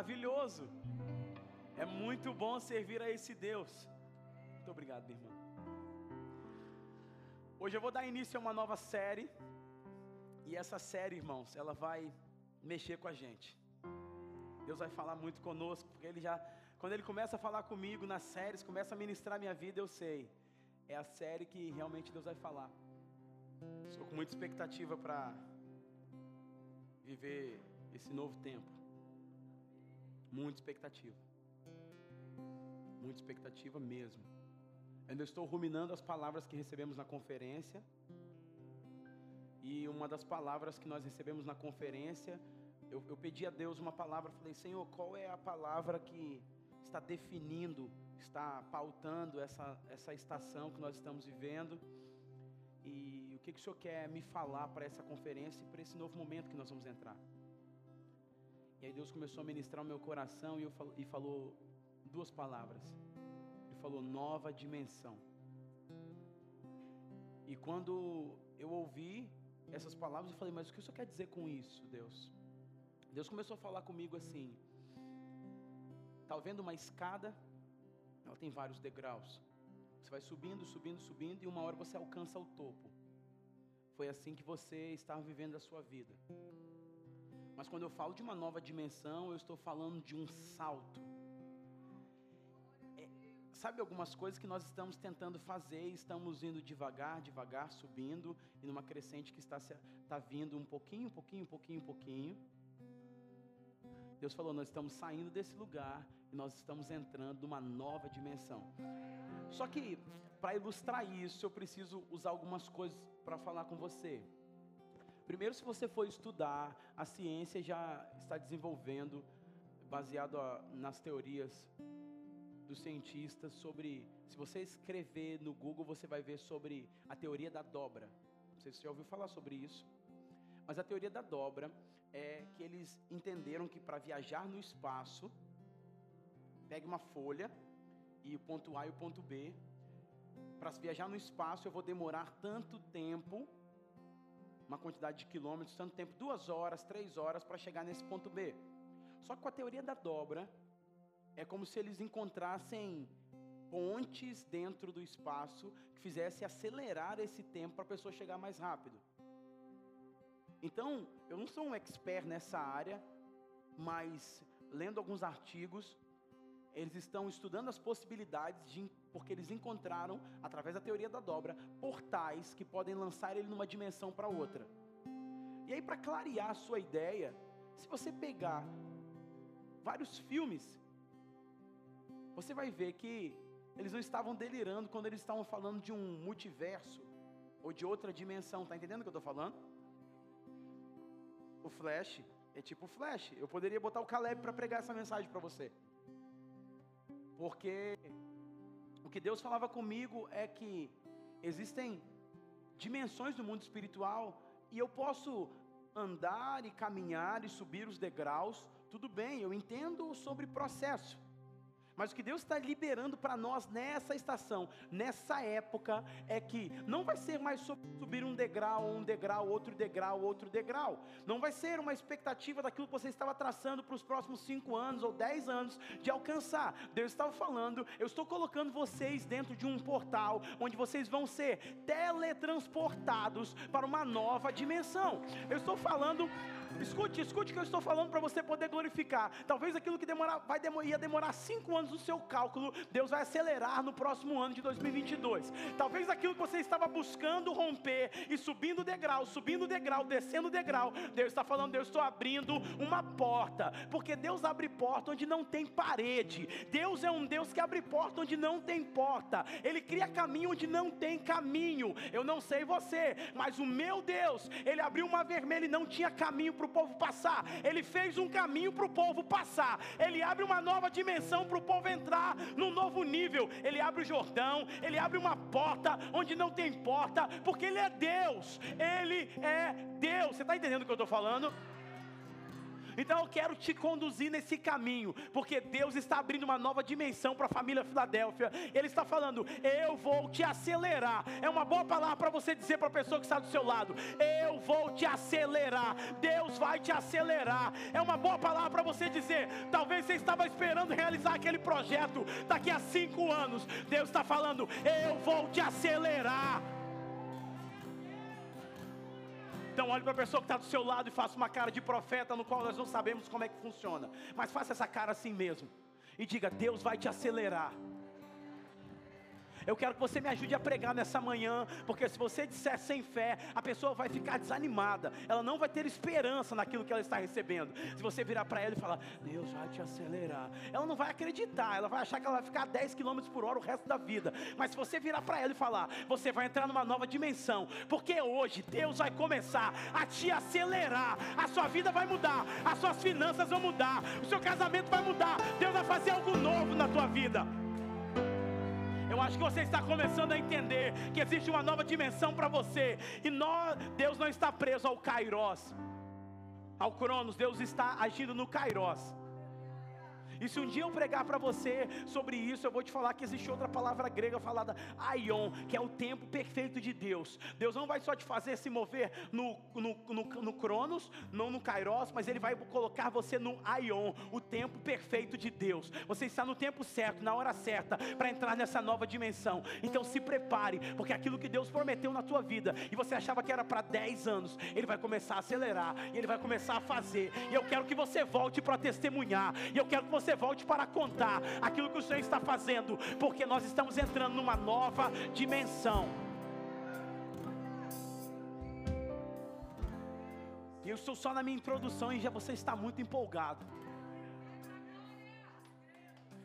Maravilhoso. É muito bom servir a esse Deus. Muito obrigado, minha irmã. Hoje eu vou dar início a uma nova série. E essa série, irmãos, ela vai mexer com a gente. Deus vai falar muito conosco, porque Ele já, quando Ele começa a falar comigo nas séries, começa a ministrar minha vida, eu sei. É a série que realmente Deus vai falar. Estou com muita expectativa para viver esse novo tempo. Muita expectativa. Muita expectativa mesmo. Ainda estou ruminando as palavras que recebemos na conferência. E uma das palavras que nós recebemos na conferência, eu, eu pedi a Deus uma palavra, falei, Senhor, qual é a palavra que está definindo, está pautando essa, essa estação que nós estamos vivendo? E o que, que o Senhor quer me falar para essa conferência e para esse novo momento que nós vamos entrar? E aí Deus começou a ministrar o meu coração e, eu, e falou duas palavras. Ele falou nova dimensão. E quando eu ouvi essas palavras, eu falei, mas o que o Senhor quer dizer com isso, Deus? Deus começou a falar comigo assim. Está vendo uma escada? Ela tem vários degraus. Você vai subindo, subindo, subindo e uma hora você alcança o topo. Foi assim que você estava vivendo a sua vida. Mas quando eu falo de uma nova dimensão, eu estou falando de um salto. É, sabe algumas coisas que nós estamos tentando fazer, estamos indo devagar, devagar, subindo, e numa crescente que está, está vindo um pouquinho, um pouquinho, um pouquinho, um pouquinho. Deus falou: nós estamos saindo desse lugar e nós estamos entrando numa nova dimensão. Só que, para ilustrar isso, eu preciso usar algumas coisas para falar com você. Primeiro, se você for estudar, a ciência já está desenvolvendo, baseado nas teorias dos cientistas, sobre. Se você escrever no Google, você vai ver sobre a teoria da dobra. Não sei se você já ouviu falar sobre isso. Mas a teoria da dobra é que eles entenderam que para viajar no espaço, pegue uma folha e o ponto A e o ponto B. Para viajar no espaço, eu vou demorar tanto tempo uma quantidade de quilômetros, tanto tempo, duas horas, três horas para chegar nesse ponto B. Só que com a teoria da dobra, é como se eles encontrassem pontes dentro do espaço que fizesse acelerar esse tempo para a pessoa chegar mais rápido. Então, eu não sou um expert nessa área, mas lendo alguns artigos, eles estão estudando as possibilidades de porque eles encontraram, através da teoria da dobra, portais que podem lançar ele numa dimensão para outra. E aí, para clarear a sua ideia, se você pegar vários filmes, você vai ver que eles não estavam delirando quando eles estavam falando de um multiverso ou de outra dimensão. Tá entendendo o que eu estou falando? O Flash é tipo Flash. Eu poderia botar o Caleb para pregar essa mensagem para você. Porque o que Deus falava comigo é que existem dimensões do mundo espiritual e eu posso andar e caminhar e subir os degraus, tudo bem, eu entendo sobre processo. Mas o que Deus está liberando para nós nessa estação, nessa época, é que não vai ser mais subir um degrau, um degrau, outro degrau, outro degrau. Não vai ser uma expectativa daquilo que você estava traçando para os próximos cinco anos ou dez anos de alcançar. Deus estava falando, eu estou colocando vocês dentro de um portal onde vocês vão ser teletransportados para uma nova dimensão. Eu estou falando Escute, escute o que eu estou falando para você poder glorificar. Talvez aquilo que demora, vai demorar, ia demorar cinco anos no seu cálculo, Deus vai acelerar no próximo ano de 2022. Talvez aquilo que você estava buscando romper e subindo degrau, subindo degrau, descendo degrau, Deus está falando, Deus estou abrindo uma porta, porque Deus abre porta onde não tem parede. Deus é um Deus que abre porta onde não tem porta. Ele cria caminho onde não tem caminho. Eu não sei você, mas o meu Deus, ele abriu uma vermelha e não tinha caminho para o povo passar. Ele fez um caminho para o povo passar. Ele abre uma nova dimensão para o povo entrar num novo nível. Ele abre o Jordão, ele abre uma porta onde não tem porta, porque ele é Deus. Ele é Deus. Você está entendendo o que eu estou falando? Então eu quero te conduzir nesse caminho, porque Deus está abrindo uma nova dimensão para a família Filadélfia. Ele está falando: Eu vou te acelerar. É uma boa palavra para você dizer para a pessoa que está do seu lado: Eu vou te acelerar. Deus vai te acelerar. É uma boa palavra para você dizer. Talvez você estava esperando realizar aquele projeto daqui a cinco anos. Deus está falando: Eu vou te acelerar. Então olhe para a pessoa que está do seu lado e faça uma cara de profeta no qual nós não sabemos como é que funciona. Mas faça essa cara assim mesmo. E diga: Deus vai te acelerar. Eu quero que você me ajude a pregar nessa manhã, porque se você disser sem fé, a pessoa vai ficar desanimada, ela não vai ter esperança naquilo que ela está recebendo. Se você virar para ela e falar, Deus vai te acelerar, ela não vai acreditar, ela vai achar que ela vai ficar a 10 km por hora o resto da vida. Mas se você virar para ela e falar, você vai entrar numa nova dimensão, porque hoje Deus vai começar a te acelerar, a sua vida vai mudar, as suas finanças vão mudar, o seu casamento vai mudar, Deus vai fazer algo novo na tua vida. Acho que você está começando a entender que existe uma nova dimensão para você. E nós, Deus não está preso ao Kairos, ao Cronos, Deus está agindo no Kairos. E se um dia eu pregar para você sobre isso, eu vou te falar que existe outra palavra grega falada aion, que é o tempo perfeito de Deus. Deus não vai só te fazer se mover no, no, no, no Cronos, não no Kairos, mas Ele vai colocar você no aion, o tempo perfeito de Deus. Você está no tempo certo, na hora certa, para entrar nessa nova dimensão. Então se prepare, porque aquilo que Deus prometeu na tua vida, e você achava que era para 10 anos, Ele vai começar a acelerar, e Ele vai começar a fazer. E eu quero que você volte para testemunhar, e eu quero que você você volte para contar aquilo que o Senhor está fazendo, porque nós estamos entrando numa nova dimensão. Eu estou só na minha introdução e já você está muito empolgado.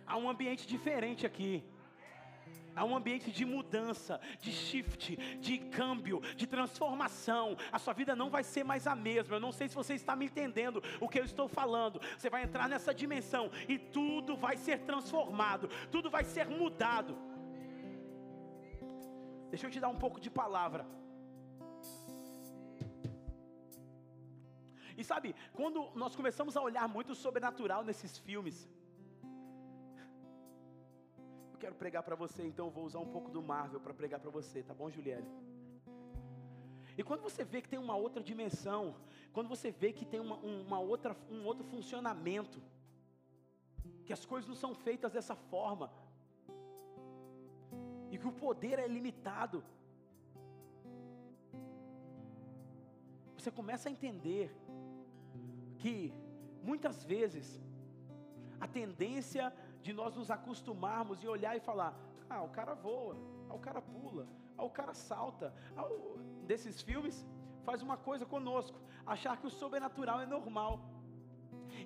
Há um ambiente diferente aqui. Há um ambiente de mudança, de shift, de câmbio, de transformação. A sua vida não vai ser mais a mesma. Eu não sei se você está me entendendo o que eu estou falando. Você vai entrar nessa dimensão e tudo vai ser transformado, tudo vai ser mudado. Deixa eu te dar um pouco de palavra. E sabe, quando nós começamos a olhar muito o sobrenatural nesses filmes, quero pregar para você, então eu vou usar um pouco do Marvel para pregar para você, tá bom, Juliele? E quando você vê que tem uma outra dimensão, quando você vê que tem uma, uma outra, um outro funcionamento, que as coisas não são feitas dessa forma, e que o poder é limitado, você começa a entender que muitas vezes a tendência de nós nos acostumarmos e olhar e falar: ah, o cara voa, ah, o cara pula, ah, o cara salta. Ah, o... Desses filmes, faz uma coisa conosco, achar que o sobrenatural é normal.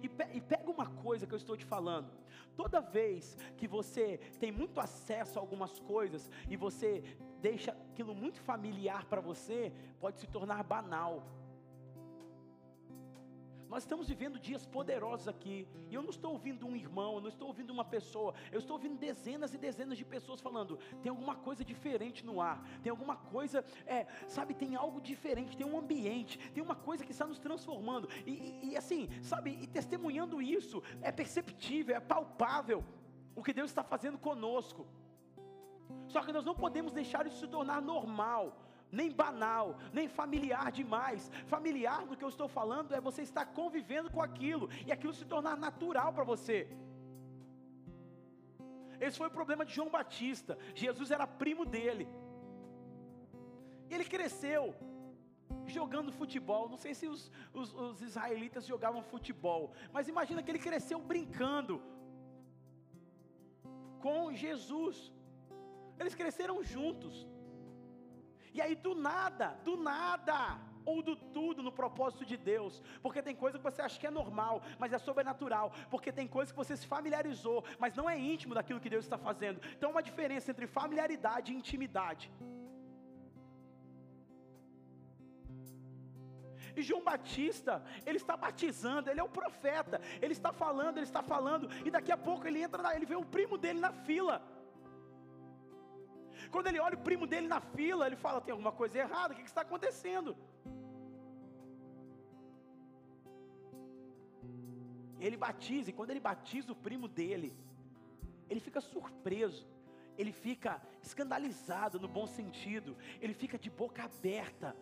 E, pe e pega uma coisa que eu estou te falando. Toda vez que você tem muito acesso a algumas coisas e você deixa aquilo muito familiar para você, pode se tornar banal. Nós estamos vivendo dias poderosos aqui. E eu não estou ouvindo um irmão, eu não estou ouvindo uma pessoa. Eu estou ouvindo dezenas e dezenas de pessoas falando: tem alguma coisa diferente no ar. Tem alguma coisa, é, sabe, tem algo diferente. Tem um ambiente. Tem uma coisa que está nos transformando. E, e, e assim, sabe, e testemunhando isso, é perceptível, é palpável o que Deus está fazendo conosco. Só que nós não podemos deixar isso se tornar normal nem banal, nem familiar demais. Familiar no que eu estou falando é você estar convivendo com aquilo e aquilo se tornar natural para você. Esse foi o problema de João Batista. Jesus era primo dele. Ele cresceu jogando futebol. Não sei se os, os, os israelitas jogavam futebol, mas imagina que ele cresceu brincando. com Jesus. Eles cresceram juntos. E aí, do nada, do nada, ou do tudo no propósito de Deus, porque tem coisa que você acha que é normal, mas é sobrenatural, porque tem coisa que você se familiarizou, mas não é íntimo daquilo que Deus está fazendo. Então, uma diferença entre familiaridade e intimidade. E João Batista, ele está batizando, ele é o profeta, ele está falando, ele está falando, e daqui a pouco ele entra, ele vê o primo dele na fila. Quando ele olha o primo dele na fila, ele fala: tem alguma coisa errada, o que está acontecendo? Ele batiza, e quando ele batiza o primo dele, ele fica surpreso, ele fica escandalizado no bom sentido, ele fica de boca aberta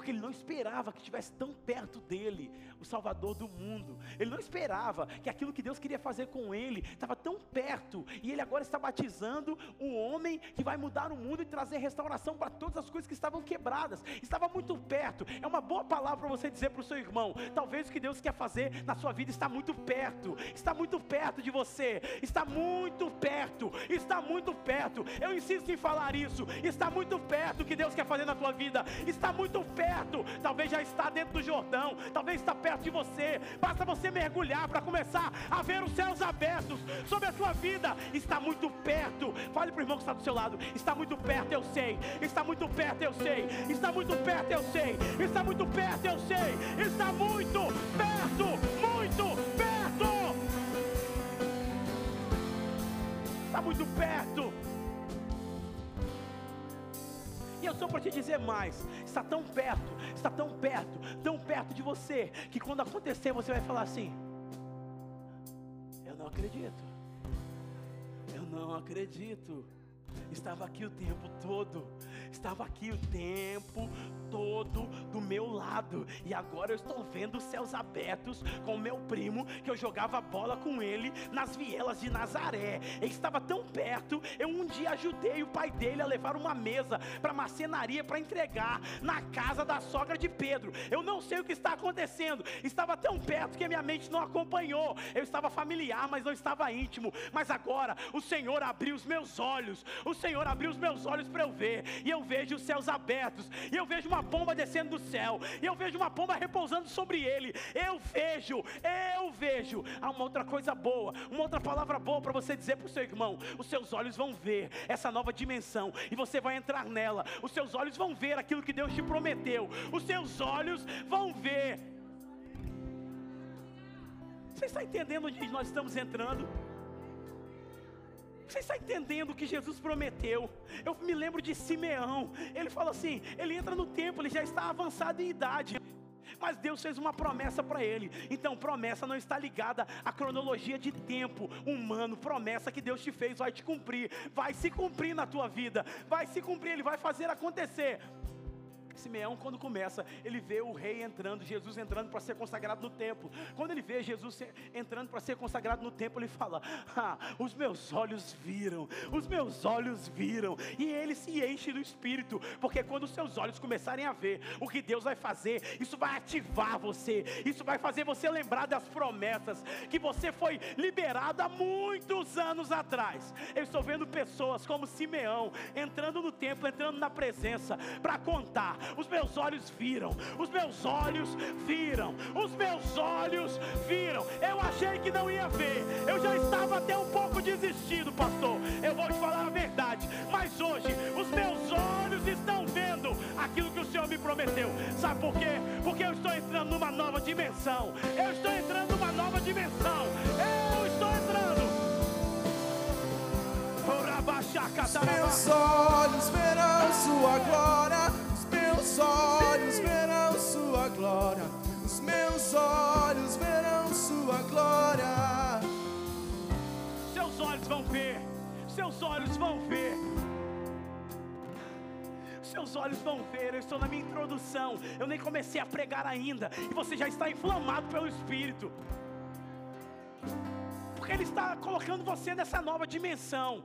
porque ele não esperava que estivesse tão perto dele, o Salvador do mundo. Ele não esperava que aquilo que Deus queria fazer com ele estava tão perto, e ele agora está batizando um homem que vai mudar o mundo e trazer restauração para todas as coisas que estavam quebradas. Estava muito perto. É uma boa palavra para você dizer para o seu irmão: talvez o que Deus quer fazer na sua vida está muito perto, está muito perto de você, está muito perto, está muito perto. Eu insisto em falar isso. Está muito perto o que Deus quer fazer na tua vida, está muito perto perto, talvez já está dentro do Jordão, talvez está perto de você. Basta você mergulhar para começar a ver os céus abertos sobre a sua vida. Está muito perto. Fale para o irmão que está do seu lado. Está muito perto, eu sei. Está muito perto, eu sei. Está muito perto, eu sei. Está muito perto, eu sei. Está muito perto, muito perto. Está muito perto. E eu sou para te dizer mais: está tão perto, está tão perto, tão perto de você, que quando acontecer você vai falar assim: Eu não acredito, eu não acredito. Estava aqui o tempo todo, estava aqui o tempo todo do meu lado, e agora eu estou vendo os céus abertos com meu primo, que eu jogava bola com ele nas vielas de Nazaré. Ele estava tão perto, eu um dia ajudei o pai dele a levar uma mesa para marcenaria para entregar na casa da sogra de Pedro. Eu não sei o que está acontecendo, estava tão perto que a minha mente não acompanhou. Eu estava familiar, mas não estava íntimo. Mas agora o Senhor abriu os meus olhos, o Senhor abriu os meus olhos para eu ver, e eu vejo os céus abertos, e eu vejo uma pomba descendo do céu, e eu vejo uma pomba repousando sobre ele. Eu vejo, eu vejo. Há uma outra coisa boa, uma outra palavra boa para você dizer para o seu irmão: os seus olhos vão ver essa nova dimensão, e você vai entrar nela. Os seus olhos vão ver aquilo que Deus te prometeu, os seus olhos vão ver. Você está entendendo onde nós estamos entrando? Você está entendendo o que Jesus prometeu? Eu me lembro de Simeão. Ele fala assim: ele entra no templo, ele já está avançado em idade. Mas Deus fez uma promessa para ele. Então, promessa não está ligada à cronologia de tempo humano. Promessa que Deus te fez vai te cumprir, vai se cumprir na tua vida, vai se cumprir, ele vai fazer acontecer. Simeão, quando começa, ele vê o rei entrando, Jesus entrando para ser consagrado no templo. Quando ele vê Jesus entrando para ser consagrado no templo, ele fala: ah, Os meus olhos viram, os meus olhos viram. E ele se enche do espírito, porque quando os seus olhos começarem a ver o que Deus vai fazer, isso vai ativar você, isso vai fazer você lembrar das promessas que você foi liberado há muitos anos atrás. Eu estou vendo pessoas como Simeão entrando no templo, entrando na presença, para contar os meus olhos viram, os meus olhos viram, os meus olhos viram. Eu achei que não ia ver, eu já estava até um pouco desistido, pastor. Eu vou te falar a verdade, mas hoje os meus olhos estão vendo aquilo que o Senhor me prometeu. Sabe por quê? Porque eu estou entrando numa nova dimensão. Eu estou entrando numa nova dimensão. Eu estou entrando. Os meus olhos verão sua glória meus olhos verão sua glória. Os meus olhos verão sua glória. Seus olhos vão ver. Seus olhos vão ver. Seus olhos vão ver. Eu estou na minha introdução. Eu nem comecei a pregar ainda. E você já está inflamado pelo Espírito. Porque Ele está colocando você nessa nova dimensão.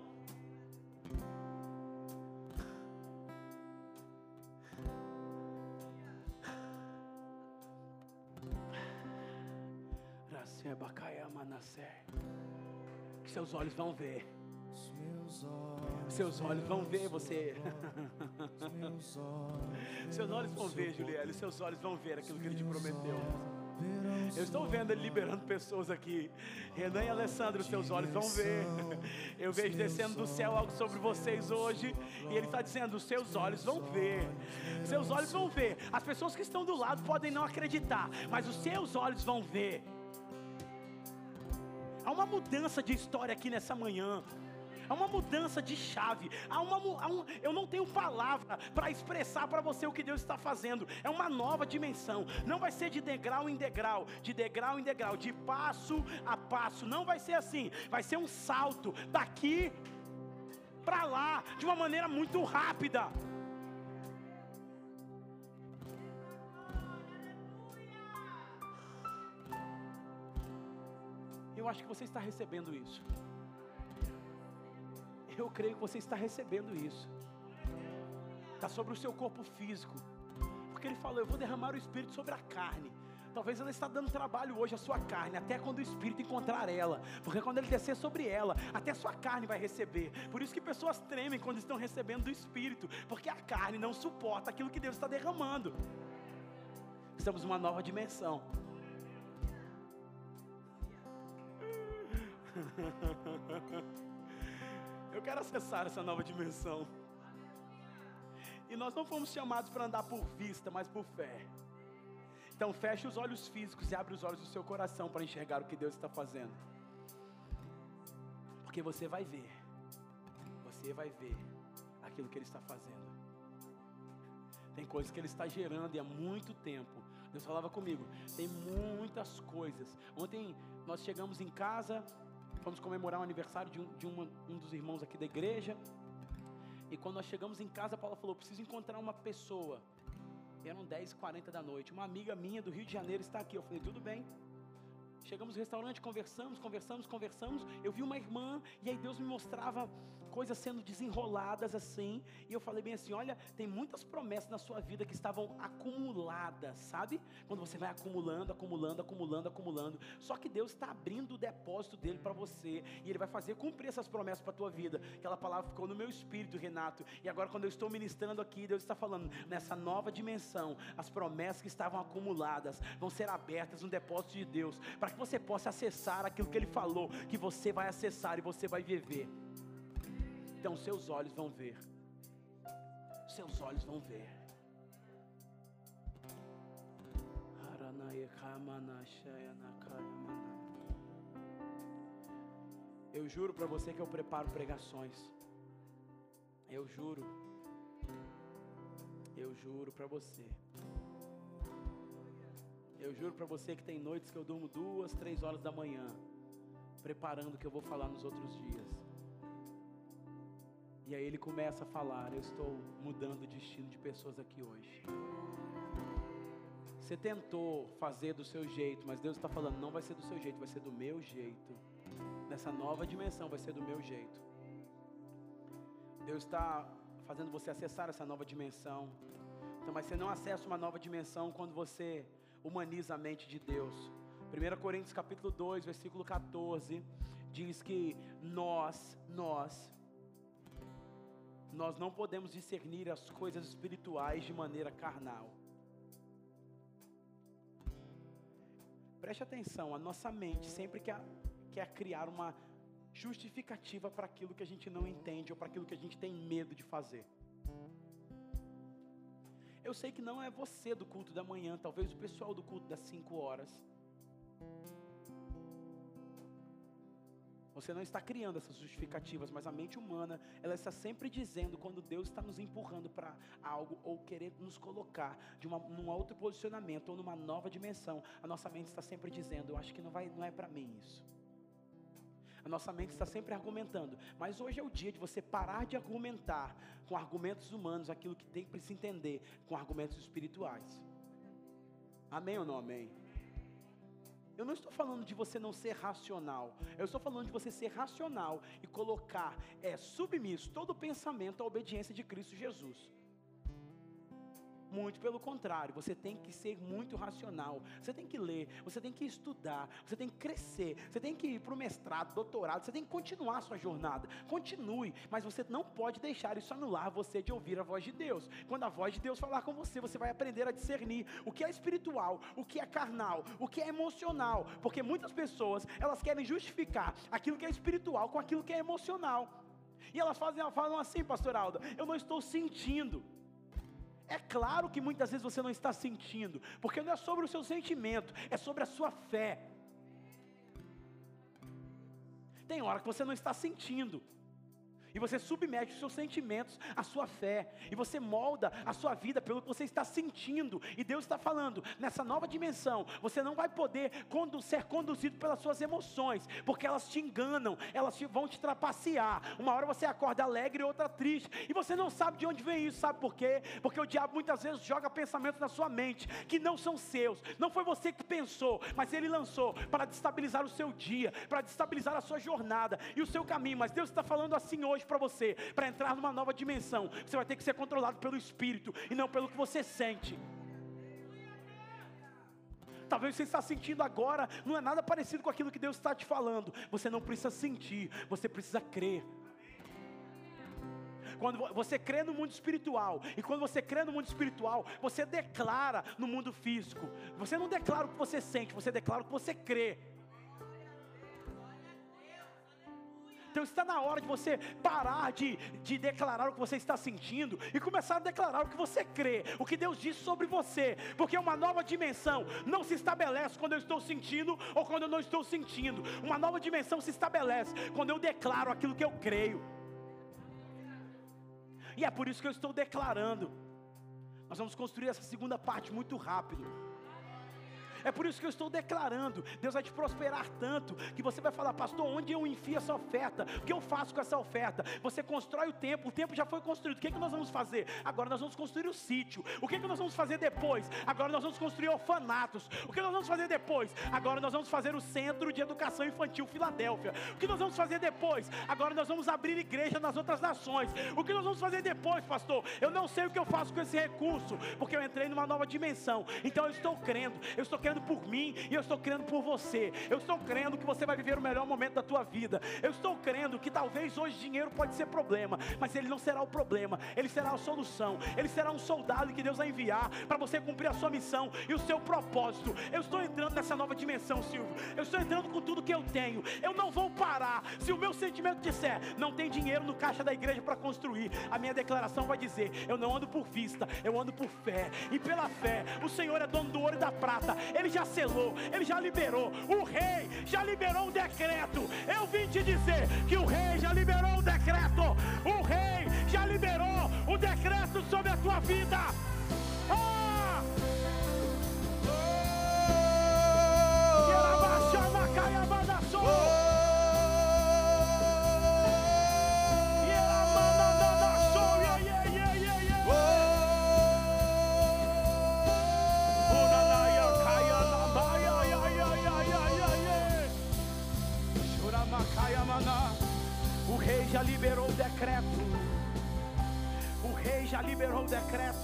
Seus olhos vão ver. Seus olhos vão ver você. Seus olhos vão ver, Julielle. Seus olhos vão ver aquilo que ele te prometeu. Eu estou vendo ele liberando pessoas aqui. Renan e Alessandro, seus olhos vão ver. Eu vejo descendo do céu algo sobre vocês hoje. E ele está dizendo: seus olhos vão ver. Seus olhos vão ver. As pessoas que estão do lado podem não acreditar, mas os seus olhos vão ver. Há uma mudança de história aqui nessa manhã. Há uma mudança de chave. Há uma, há um- eu não tenho palavra para expressar para você o que Deus está fazendo. É uma nova dimensão. Não vai ser de degrau em degrau, de degrau em degrau, de passo a passo. Não vai ser assim. Vai ser um salto daqui para lá, de uma maneira muito rápida. Eu acho que você está recebendo isso. Eu creio que você está recebendo isso. Está sobre o seu corpo físico. Porque ele falou: Eu vou derramar o Espírito sobre a carne. Talvez ela está dando trabalho hoje à sua carne, até quando o Espírito encontrar ela. Porque quando ele descer sobre ela, até a sua carne vai receber. Por isso que pessoas tremem quando estão recebendo do Espírito. Porque a carne não suporta aquilo que Deus está derramando. Estamos numa nova dimensão. Eu quero acessar essa nova dimensão. E nós não fomos chamados para andar por vista, mas por fé. Então feche os olhos físicos e abre os olhos do seu coração para enxergar o que Deus está fazendo. Porque você vai ver. Você vai ver aquilo que Ele está fazendo. Tem coisas que Ele está gerando e há muito tempo. Deus falava comigo. Tem muitas coisas. Ontem nós chegamos em casa, fomos comemorar o aniversário de, um, de uma- um dos irmãos aqui da igreja. E quando nós chegamos em casa, a Paula falou: preciso encontrar uma pessoa. Eram 10h40 da noite. Uma amiga minha do Rio de Janeiro está aqui. Eu falei: tudo bem. Chegamos no restaurante, conversamos, conversamos, conversamos. Eu vi uma irmã e aí Deus me mostrava coisas sendo desenroladas assim. E eu falei bem assim: olha, tem muitas promessas na sua vida que estavam acumuladas, sabe? Quando você vai acumulando, acumulando, acumulando, acumulando. Só que Deus está abrindo o depósito dele para você e ele vai fazer cumprir essas promessas para a tua vida. Aquela palavra ficou no meu espírito, Renato. E agora, quando eu estou ministrando aqui, Deus está falando nessa nova dimensão, as promessas que estavam acumuladas vão ser abertas no depósito de Deus, para que você possa acessar aquilo que Ele falou, que você vai acessar e você vai viver. Então, seus olhos vão ver. Seus olhos vão ver. Eu juro para você que eu preparo pregações. Eu juro. Eu juro para você. Eu juro para você que tem noites que eu durmo duas, três horas da manhã, preparando o que eu vou falar nos outros dias. E aí ele começa a falar: Eu estou mudando o destino de pessoas aqui hoje. Você tentou fazer do seu jeito, mas Deus está falando: Não vai ser do seu jeito, vai ser do meu jeito. Nessa nova dimensão, vai ser do meu jeito. Deus está fazendo você acessar essa nova dimensão. Então, mas você não acessa uma nova dimensão quando você humaniza a mente de Deus. 1 Coríntios capítulo 2, versículo 14, diz que nós, nós, nós não podemos discernir as coisas espirituais de maneira carnal. Preste atenção, a nossa mente sempre quer, quer criar uma justificativa para aquilo que a gente não entende ou para aquilo que a gente tem medo de fazer. Eu sei que não é você do culto da manhã, talvez o pessoal do culto das 5 horas. Você não está criando essas justificativas, mas a mente humana, ela está sempre dizendo quando Deus está nos empurrando para algo ou querer nos colocar de uma, num outro posicionamento ou numa nova dimensão. A nossa mente está sempre dizendo, eu acho que não vai, não é para mim isso. A nossa mente está sempre argumentando, mas hoje é o dia de você parar de argumentar com argumentos humanos aquilo que tem que se entender com argumentos espirituais. Amém ou não amém? Eu não estou falando de você não ser racional. Eu estou falando de você ser racional e colocar é, submisso todo pensamento à obediência de Cristo Jesus. Muito pelo contrário, você tem que ser muito racional. Você tem que ler, você tem que estudar, você tem que crescer, você tem que ir para o mestrado, doutorado, você tem que continuar a sua jornada. Continue, mas você não pode deixar isso anular você de ouvir a voz de Deus. Quando a voz de Deus falar com você, você vai aprender a discernir o que é espiritual, o que é carnal, o que é emocional, porque muitas pessoas, elas querem justificar aquilo que é espiritual com aquilo que é emocional. E elas fazem, elas falam assim, pastor Alda, eu não estou sentindo. É claro que muitas vezes você não está sentindo, porque não é sobre o seu sentimento, é sobre a sua fé. Tem hora que você não está sentindo, e você submete os seus sentimentos à sua fé, e você molda a sua vida pelo que você está sentindo, e Deus está falando, nessa nova dimensão, você não vai poder ser conduzido pelas suas emoções, porque elas te enganam, elas vão te trapacear. Uma hora você acorda alegre, outra triste, e você não sabe de onde vem isso, sabe por quê? Porque o diabo muitas vezes joga pensamentos na sua mente que não são seus, não foi você que pensou, mas ele lançou para destabilizar o seu dia, para destabilizar a sua jornada e o seu caminho. Mas Deus está falando assim hoje para você, para entrar numa nova dimensão, você vai ter que ser controlado pelo Espírito e não pelo que você sente. Talvez você está sentindo agora, não é nada parecido com aquilo que Deus está te falando. Você não precisa sentir, você precisa crer. Quando você crê no mundo espiritual, e quando você crê no mundo espiritual, você declara no mundo físico. Você não declara o que você sente, você declara o que você crê. Então está na hora de você parar de, de declarar o que você está sentindo e começar a declarar o que você crê, o que Deus disse sobre você, porque uma nova dimensão não se estabelece quando eu estou sentindo ou quando eu não estou sentindo, uma nova dimensão se estabelece quando eu declaro aquilo que eu creio, e é por isso que eu estou declarando. Nós vamos construir essa segunda parte muito rápido. É por isso que eu estou declarando: Deus vai te prosperar tanto que você vai falar, pastor, onde eu enfio essa oferta? O que eu faço com essa oferta? Você constrói o templo, o templo já foi construído. O que, é que nós vamos fazer? Agora nós vamos construir o sítio. O que, é que nós vamos fazer depois? Agora nós vamos construir orfanatos. O que nós vamos fazer depois? Agora nós vamos fazer o centro de educação infantil Filadélfia. O que nós vamos fazer depois? Agora nós vamos abrir igreja nas outras nações. O que nós vamos fazer depois, pastor? Eu não sei o que eu faço com esse recurso, porque eu entrei numa nova dimensão. Então eu estou crendo, eu estou crendo por mim e eu estou crendo por você. Eu estou crendo que você vai viver o melhor momento da tua vida. Eu estou crendo que talvez hoje dinheiro pode ser problema, mas ele não será o problema, ele será a solução. Ele será um soldado que Deus vai enviar para você cumprir a sua missão e o seu propósito. Eu estou entrando nessa nova dimensão, Silvio. Eu estou entrando com tudo que eu tenho. Eu não vou parar. Se o meu sentimento disser, não tem dinheiro no caixa da igreja para construir, a minha declaração vai dizer: eu não ando por vista, eu ando por fé. E pela fé, o Senhor é dono do ouro e da prata. Ele já selou, ele já liberou. O rei já liberou um decreto. Eu vim te dizer que o rei já liberou um decreto. O rei já liberou um decreto sobre a tua vida. Decreto. O rei já liberou o decreto.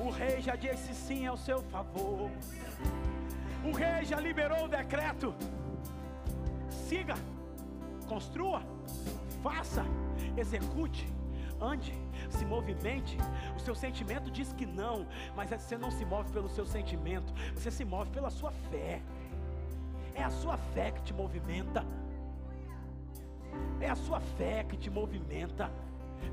O rei já disse sim ao seu favor. O rei já liberou o decreto. Siga, construa, faça, execute, ande, se movimente. O seu sentimento diz que não, mas você não se move pelo seu sentimento, você se move pela sua fé. É a sua fé que te movimenta. É a sua fé que te movimenta.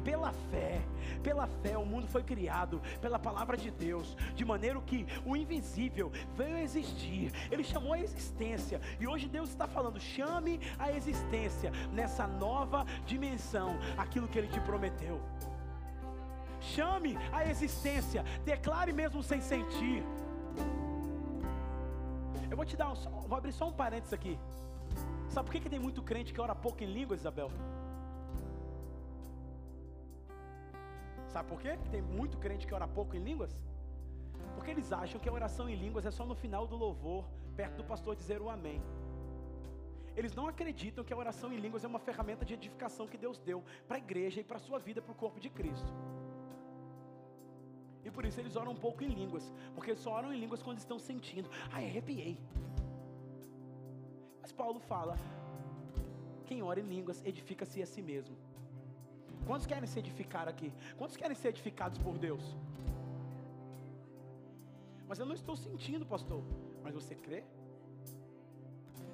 Pela fé, pela fé o mundo foi criado, pela palavra de Deus, de maneira que o invisível veio a existir, ele chamou a existência, e hoje Deus está falando: chame a existência nessa nova dimensão, aquilo que ele te prometeu. Chame a existência, declare mesmo sem sentir. Eu vou te dar um, vou abrir só um parênteses aqui. Sabe por que, que tem muito crente que ora pouco em línguas, Isabel? Sabe por quê? Tem muito crente que ora pouco em línguas? Porque eles acham que a oração em línguas é só no final do louvor, perto do pastor dizer o amém. Eles não acreditam que a oração em línguas é uma ferramenta de edificação que Deus deu para a igreja e para a sua vida, para o corpo de Cristo. E por isso eles oram um pouco em línguas, porque só oram em línguas quando estão sentindo. Ai, arrepiei. Paulo fala: quem ora em línguas edifica-se a si mesmo. Quantos querem se edificar aqui? Quantos querem ser edificados por Deus? Mas eu não estou sentindo, pastor. Mas você crê?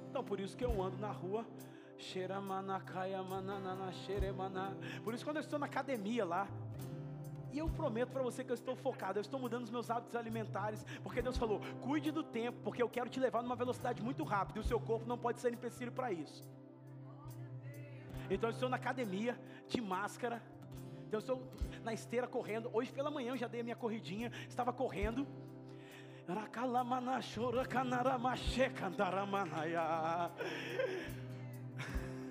Então, por isso que eu ando na rua. Por isso, quando eu estou na academia lá, e eu prometo para você que eu estou focado, eu estou mudando os meus hábitos alimentares, porque Deus falou: cuide do tempo, porque eu quero te levar numa velocidade muito rápida, e o seu corpo não pode ser empecilho para isso. Então eu estou na academia, de máscara, então eu estou na esteira correndo. Hoje pela manhã eu já dei a minha corridinha, estava correndo.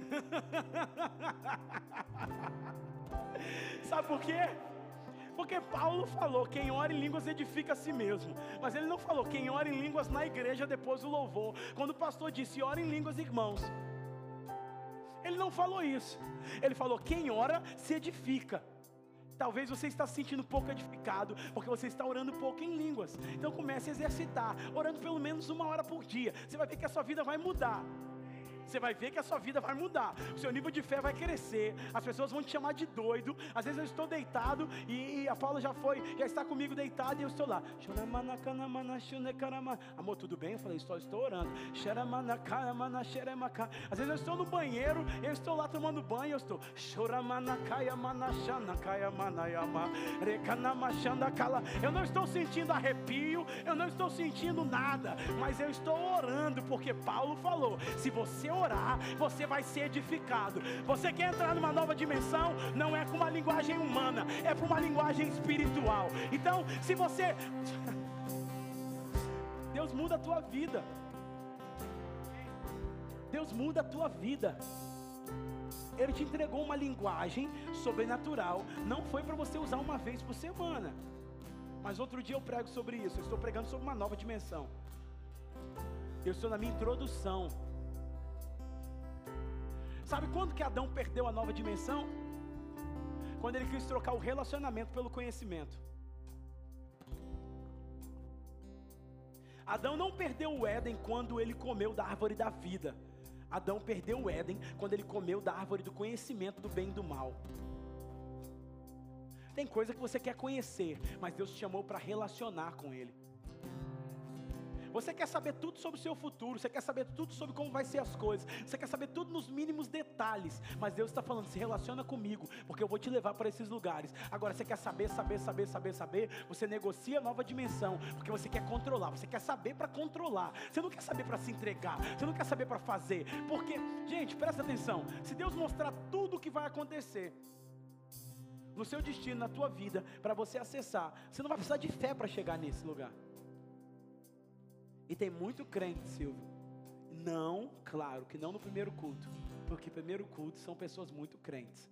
Sabe por quê? Porque Paulo falou: quem ora em línguas edifica a si mesmo. Mas ele não falou: quem ora em línguas na igreja depois do louvor. Quando o pastor disse: ora em línguas, irmãos. Ele não falou isso. Ele falou: quem ora se edifica. Talvez você está se sentindo pouco edificado, porque você está orando pouco em línguas. Então comece a exercitar, orando pelo menos uma hora por dia. Você vai ver que a sua vida vai mudar você vai ver que a sua vida vai mudar, o seu nível de fé vai crescer, as pessoas vão te chamar de doido. Às vezes eu estou deitado e, a Paula já foi, já está comigo deitado e eu estou lá. Amor, tudo bem? Eu falei, estou, estou orando. Às vezes eu estou no banheiro, eu estou lá tomando banho, eu estou. Eu não estou sentindo arrepio, eu não estou sentindo nada, mas eu estou orando, porque Paulo falou: se você orar, você vai ser edificado. Você quer entrar numa nova dimensão? Não é com uma linguagem humana, é com uma linguagem espiritual. Então, se você. Deus muda a tua vida. Deus muda a tua vida. Ele te entregou uma linguagem sobrenatural. Não foi para você usar uma vez por semana. Mas outro dia eu prego sobre isso. Eu estou pregando sobre uma nova dimensão. Eu estou na minha introdução. Sabe quando que Adão perdeu a nova dimensão? Quando ele quis trocar o relacionamento pelo conhecimento. Adão não perdeu o Éden quando ele comeu da árvore da vida. Adão perdeu o Éden quando ele comeu da árvore do conhecimento do bem e do mal. Tem coisa que você quer conhecer, mas Deus te chamou para relacionar com Ele. Você quer saber tudo sobre o seu futuro, você quer saber tudo sobre como vai ser as coisas, você quer saber tudo nos mínimos detalhes, mas Deus está falando, se relaciona comigo, porque eu vou te levar para esses lugares. Agora você quer saber, saber, saber, saber, saber, você negocia nova dimensão, porque você quer controlar, você quer saber para controlar, você não quer saber para se entregar, você não quer saber para fazer, porque, gente, presta atenção, se Deus mostrar tudo o que vai acontecer, no seu destino, na tua vida, para você acessar, você não vai precisar de fé para chegar nesse lugar. E tem muito crente, Silvio. Não, claro, que não no primeiro culto. Porque primeiro culto são pessoas muito crentes.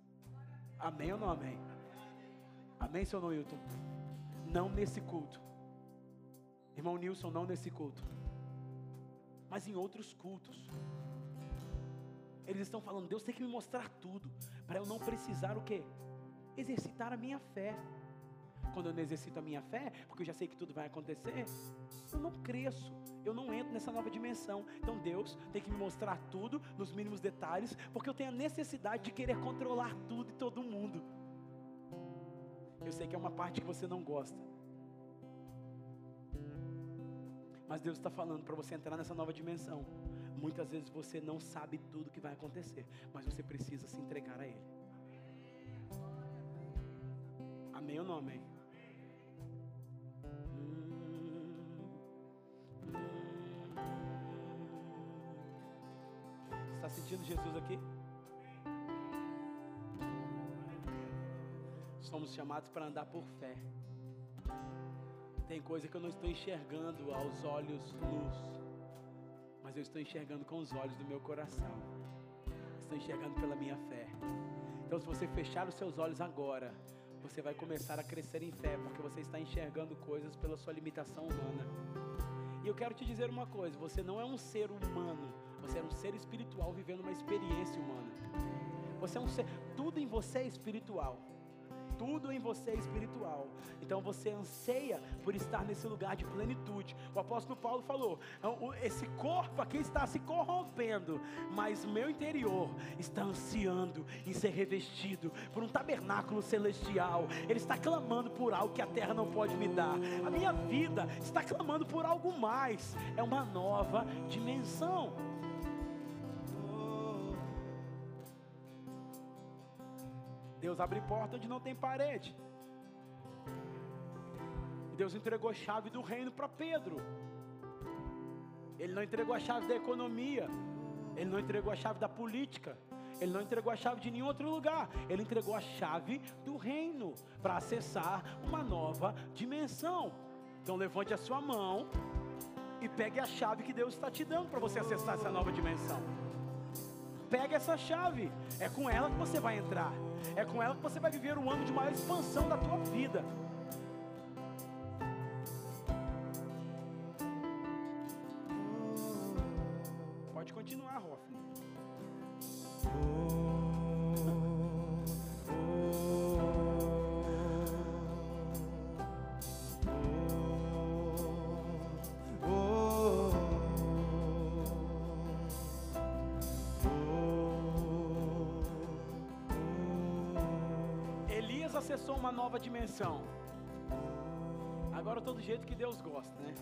Amém ou não amém? Amém, seu Nilton? Não nesse culto. Irmão Nilson, não nesse culto. Mas em outros cultos. Eles estão falando, Deus tem que me mostrar tudo. Para eu não precisar o quê? Exercitar a minha fé quando eu não exercito a minha fé, porque eu já sei que tudo vai acontecer, eu não cresço, eu não entro nessa nova dimensão. Então Deus tem que me mostrar tudo nos mínimos detalhes, porque eu tenho a necessidade de querer controlar tudo e todo mundo. Eu sei que é uma parte que você não gosta. Mas Deus está falando para você entrar nessa nova dimensão. Muitas vezes você não sabe tudo que vai acontecer, mas você precisa se entregar a Ele. Amém ou não amém? Sentindo Jesus aqui? Somos chamados para andar por fé. Tem coisa que eu não estou enxergando aos olhos nus, mas eu estou enxergando com os olhos do meu coração. Estou enxergando pela minha fé. Então, se você fechar os seus olhos agora, você vai começar a crescer em fé, porque você está enxergando coisas pela sua limitação humana. E eu quero te dizer uma coisa: você não é um ser humano você era um ser espiritual vivendo uma experiência humana. Você é um ser, tudo em você é espiritual. tudo em você é espiritual. Então você anseia por estar nesse lugar de plenitude. O apóstolo Paulo falou: esse corpo aqui está se corrompendo, mas meu interior está ansiando em ser revestido por um tabernáculo celestial. Ele está clamando por algo que a terra não pode me dar. A minha vida está clamando por algo mais. É uma nova dimensão. Deus abre porta onde não tem parede. Deus entregou a chave do reino para Pedro. Ele não entregou a chave da economia. Ele não entregou a chave da política. Ele não entregou a chave de nenhum outro lugar. Ele entregou a chave do reino para acessar uma nova dimensão. Então levante a sua mão e pegue a chave que Deus está te dando para você acessar essa nova dimensão. Pega essa chave. É com ela que você vai entrar. É com ela que você vai viver um ano de maior expansão da tua vida. Agora eu estou do jeito que Deus gosta, né?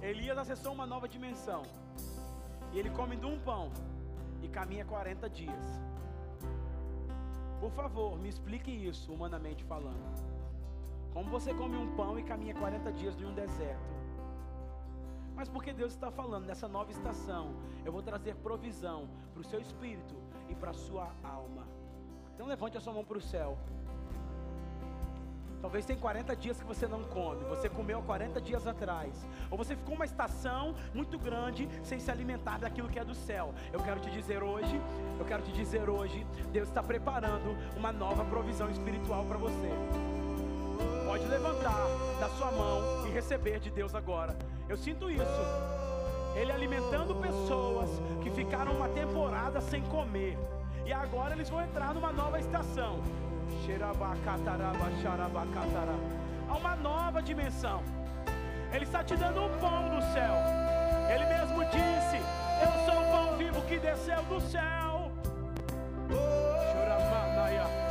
Elias acessou uma nova dimensão. E ele come de um pão e caminha 40 dias. Por favor, me explique isso, humanamente falando. Como você come um pão e caminha 40 dias em um deserto? Mas porque Deus está falando nessa nova estação, eu vou trazer provisão para o seu espírito e para a sua alma. Então levante a sua mão para o céu. Talvez tem 40 dias que você não come, você comeu há 40 dias atrás, ou você ficou uma estação muito grande sem se alimentar daquilo que é do céu. Eu quero te dizer hoje, eu quero te dizer hoje, Deus está preparando uma nova provisão espiritual para você. Pode levantar da sua mão e receber de Deus agora. Eu sinto isso. Ele alimentando pessoas que ficaram uma temporada sem comer. E agora eles vão entrar numa nova estação. Há uma nova dimensão. Ele está te dando um pão do céu. Ele mesmo disse: Eu sou o pão vivo que desceu do céu.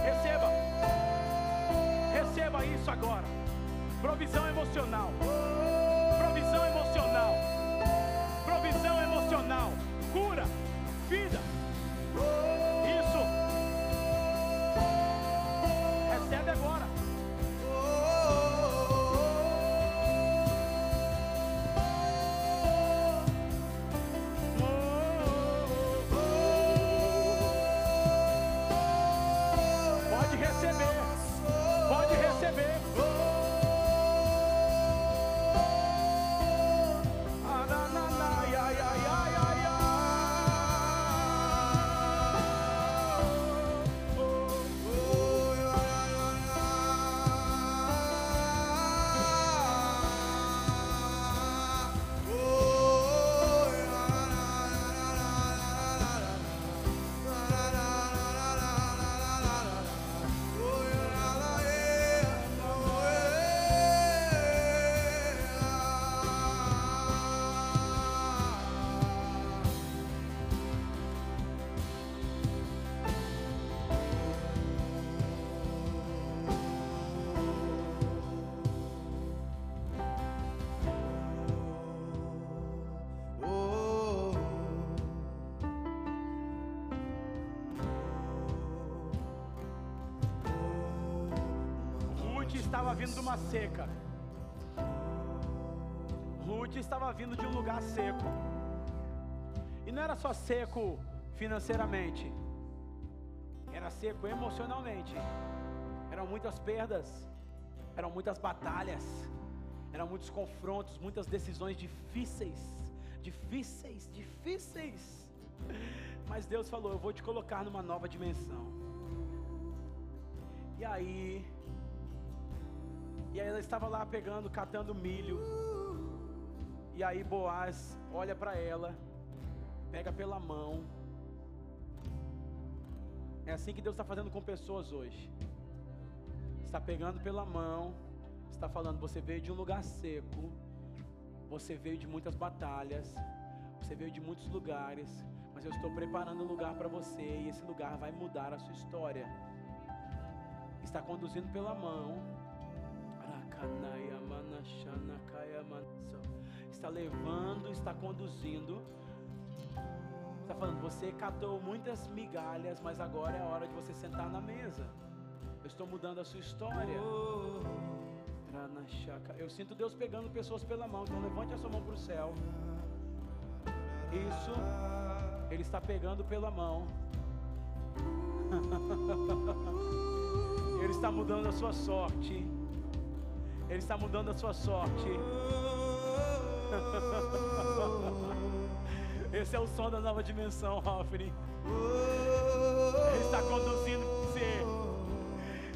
Receba. Receba isso agora. Provisão emocional. Provisão emocional. Provisão emocional. Cura. Vida. Agora. Vindo de uma seca. Ruth estava vindo de um lugar seco. E não era só seco financeiramente, era seco emocionalmente. Eram muitas perdas, eram muitas batalhas, eram muitos confrontos, muitas decisões difíceis, difíceis, difíceis. Mas Deus falou: Eu vou te colocar numa nova dimensão. E aí, e aí ela estava lá pegando, catando milho. E aí Boaz olha para ela, pega pela mão. É assim que Deus está fazendo com pessoas hoje. está pegando pela mão, está falando: você veio de um lugar seco, você veio de muitas batalhas, você veio de muitos lugares, mas eu estou preparando um lugar para você e esse lugar vai mudar a sua história. Está conduzindo pela mão. Está levando, está conduzindo. Está falando, você catou muitas migalhas, mas agora é a hora de você sentar na mesa. Eu estou mudando a sua história. Eu sinto Deus pegando pessoas pela mão. Então levante a sua mão para o céu. Isso. Ele está pegando pela mão. Ele está mudando a sua sorte. Ele está mudando a sua sorte. Esse é o som da nova dimensão, Hoffney. Ele está conduzindo você.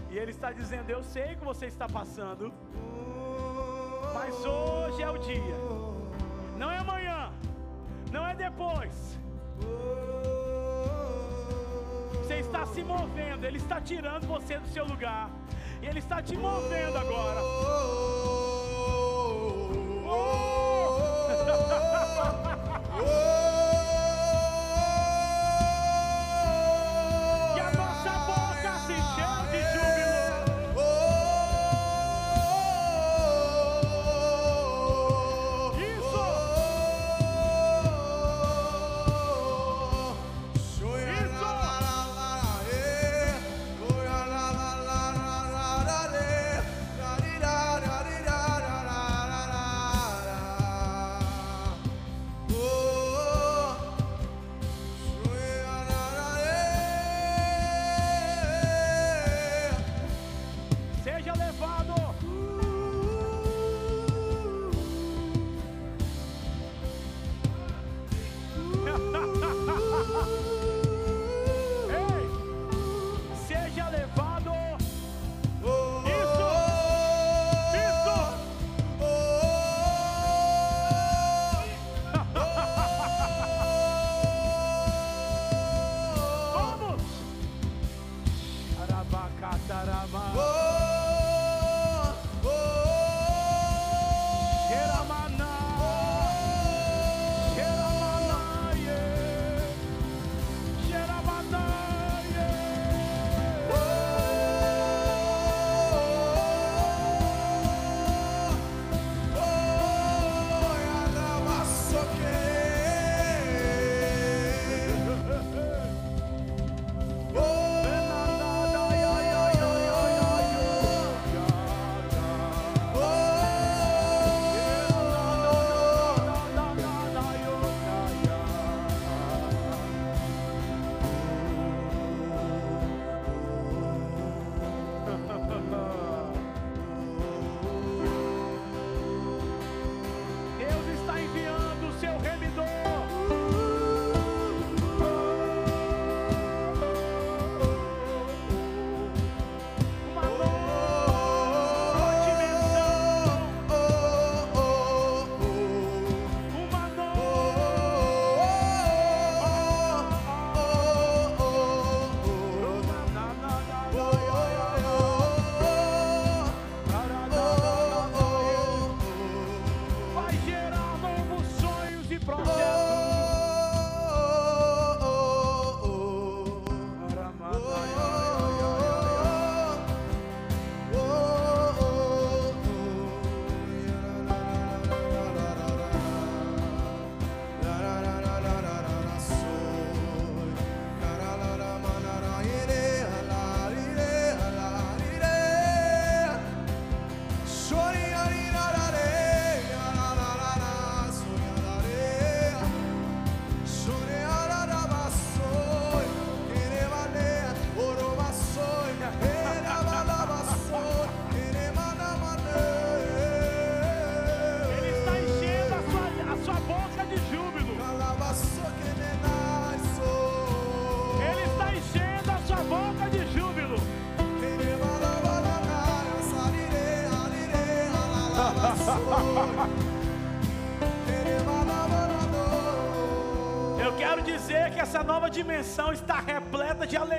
E Ele está dizendo: Eu sei que você está passando. Mas hoje é o dia. Não é amanhã. Não é depois. Você está se movendo. Ele está tirando você do seu lugar. E Ele está te movendo agora. Que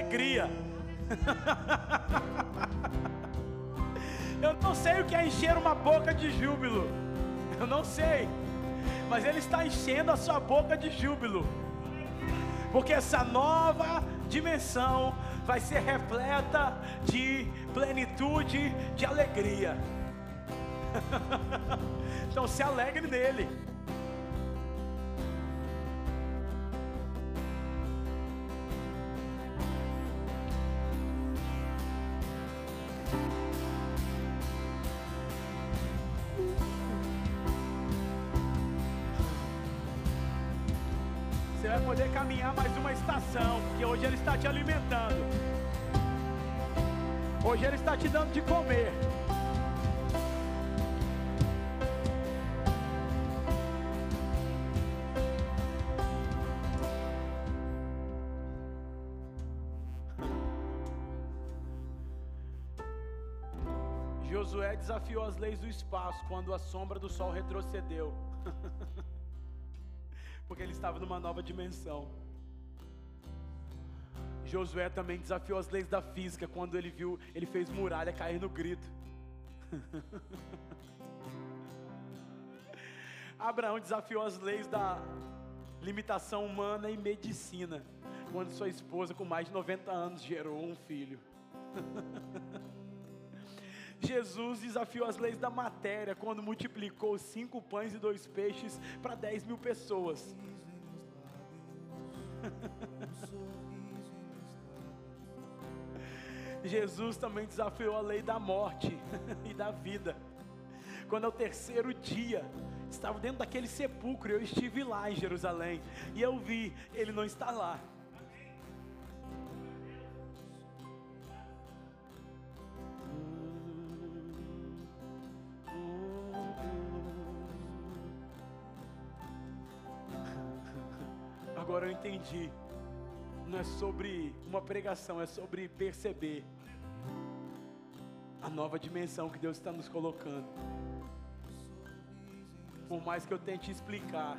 alegria. Eu não sei o que é encher uma boca de júbilo. Eu não sei. Mas Ele está enchendo a sua boca de júbilo. Porque essa nova dimensão vai ser repleta de plenitude, de alegria. então se alegre nele. Vai poder caminhar mais uma estação, porque hoje Ele está te alimentando. Hoje Ele está te dando de comer. Josué desafiou as leis do espaço quando a sombra do sol retrocedeu. Porque ele estava numa nova dimensão. Josué também desafiou as leis da física quando ele viu, ele fez muralha cair no grito. Abraão desafiou as leis da limitação humana e medicina quando sua esposa com mais de 90 anos gerou um filho. Jesus desafiou as leis da matéria quando multiplicou cinco pães e dois peixes para 10 mil pessoas. Jesus também desafiou a lei da morte e da vida. Quando é o terceiro dia, estava dentro daquele sepulcro, eu estive lá em Jerusalém e eu vi, ele não está lá. Agora eu entendi. Não é sobre uma pregação, é sobre perceber a nova dimensão que Deus está nos colocando. Por mais que eu tente explicar,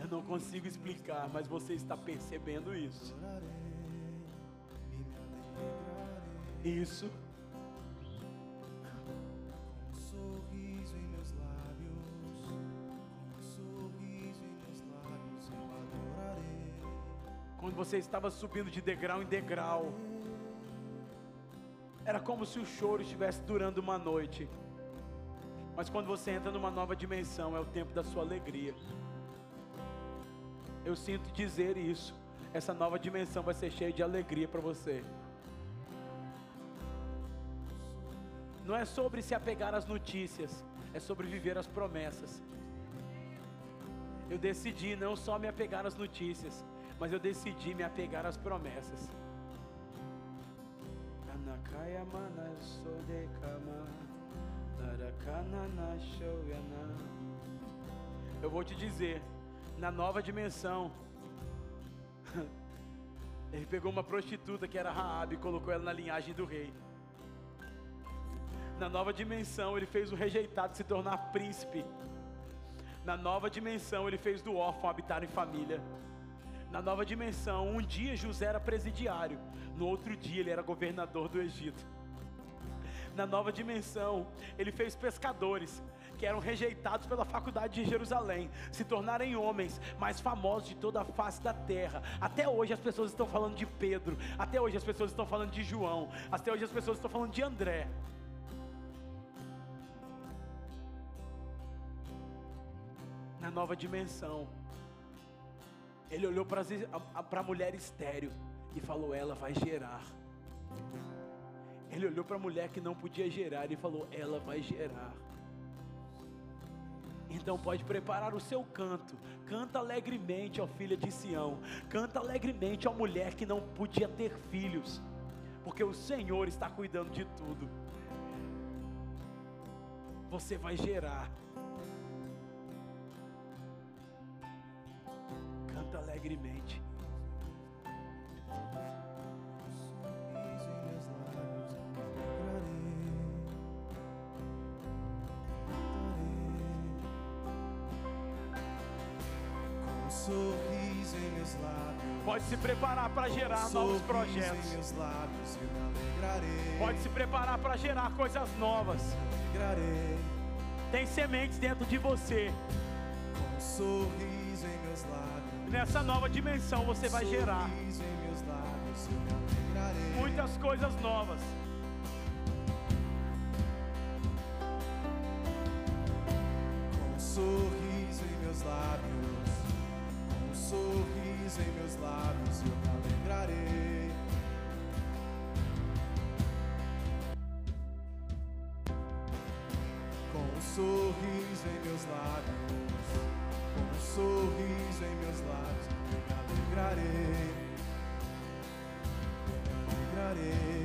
eu não consigo explicar, mas você está percebendo isso. Isso. Quando você estava subindo de degrau em degrau, era como se o choro estivesse durando uma noite. Mas quando você entra numa nova dimensão, é o tempo da sua alegria. Eu sinto dizer isso. Essa nova dimensão vai ser cheia de alegria para você. Não é sobre se apegar às notícias, é sobre viver as promessas. Eu decidi não só me apegar às notícias, mas eu decidi me apegar às promessas. Eu vou te dizer, na nova dimensão, ele pegou uma prostituta que era Raab e colocou ela na linhagem do rei. Na nova dimensão, ele fez o rejeitado se tornar príncipe. Na nova dimensão, ele fez do órfão habitar em família. Na nova dimensão, um dia José era presidiário, no outro dia ele era governador do Egito. Na nova dimensão, ele fez pescadores que eram rejeitados pela faculdade de Jerusalém se tornarem homens mais famosos de toda a face da terra. Até hoje as pessoas estão falando de Pedro, até hoje as pessoas estão falando de João, até hoje as pessoas estão falando de André. na nova dimensão. Ele olhou para a mulher estéreo e falou: Ela vai gerar. Ele olhou para a mulher que não podia gerar e falou: Ela vai gerar. Então pode preparar o seu canto. Canta alegremente, ó filha de Sião. Canta alegremente, ó mulher que não podia ter filhos. Porque o Senhor está cuidando de tudo. Você vai gerar. Canta alegremente. Sorriso em meus lábios. Pode se preparar para gerar novos projetos. Em meus lábios eu me alegrarei. Pode se preparar para gerar coisas novas. alegrarei. Tem sementes dentro de você. Com um sorriso em meus lábios. Nessa nova dimensão você vai gerar muitas coisas novas. Com um sorriso em meus lábios, com um sorriso em meus lábios eu me alegrarei. Com um sorriso em meus lábios, um sorriso em meus lábios eu me alegrarei. Eu me alegrarei.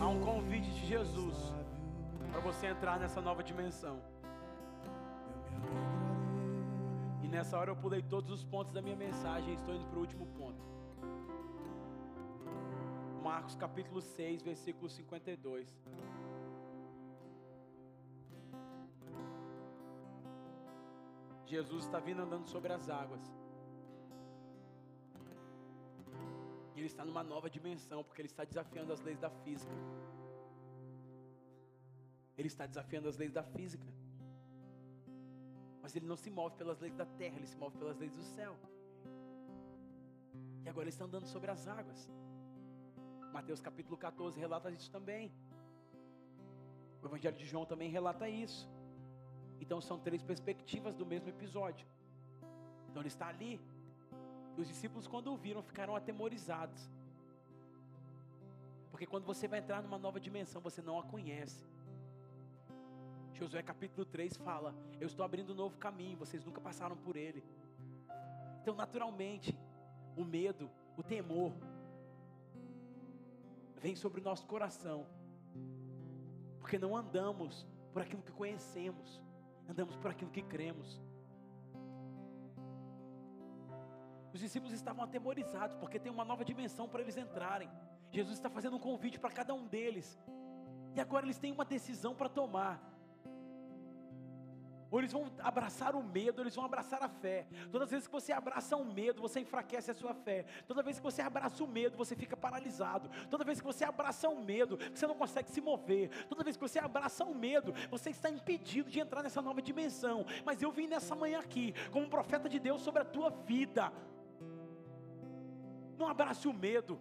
Há um convite de Jesus para você entrar nessa nova dimensão. E nessa hora eu pulei todos os pontos da minha mensagem estou indo para o último ponto. Marcos capítulo 6, versículo 52. Jesus está vindo andando sobre as águas. E ele está numa nova dimensão, porque ele está desafiando as leis da física. Ele está desafiando as leis da física. Mas ele não se move pelas leis da terra, ele se move pelas leis do céu. E agora ele está andando sobre as águas. Mateus capítulo 14 relata isso também. O Evangelho de João também relata isso. Então são três perspectivas do mesmo episódio. Então ele está ali. E os discípulos, quando o viram, ficaram atemorizados. Porque quando você vai entrar numa nova dimensão, você não a conhece. Josué capítulo 3 fala: Eu estou abrindo um novo caminho, vocês nunca passaram por ele. Então, naturalmente, o medo, o temor, vem sobre o nosso coração, porque não andamos por aquilo que conhecemos, andamos por aquilo que cremos. Os discípulos estavam atemorizados, porque tem uma nova dimensão para eles entrarem. Jesus está fazendo um convite para cada um deles, e agora eles têm uma decisão para tomar. Ou eles vão abraçar o medo, ou eles vão abraçar a fé. Todas as vezes que você abraça o medo, você enfraquece a sua fé. Toda vez que você abraça o medo, você fica paralisado. Toda vez que você abraça o medo, você não consegue se mover. Toda vez que você abraça o medo, você está impedido de entrar nessa nova dimensão. Mas eu vim nessa manhã aqui, como profeta de Deus sobre a tua vida. Não abrace o medo.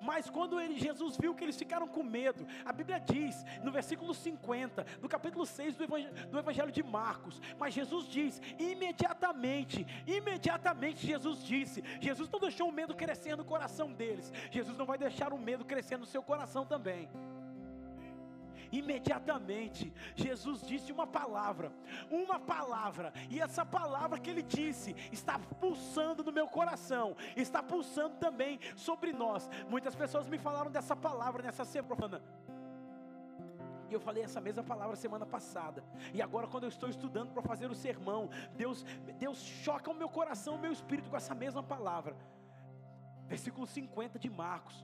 Mas quando ele, Jesus viu que eles ficaram com medo, a Bíblia diz, no versículo 50, do capítulo 6 do Evangelho, do Evangelho de Marcos, mas Jesus diz, imediatamente, imediatamente Jesus disse, Jesus não deixou o medo crescer no coração deles, Jesus não vai deixar o medo crescer no seu coração também. Imediatamente, Jesus disse uma palavra, uma palavra, e essa palavra que ele disse está pulsando no meu coração, está pulsando também sobre nós. Muitas pessoas me falaram dessa palavra nessa semana. E eu falei essa mesma palavra semana passada. E agora, quando eu estou estudando para fazer o sermão, Deus, Deus choca o meu coração, o meu espírito com essa mesma palavra. Versículo 50 de Marcos.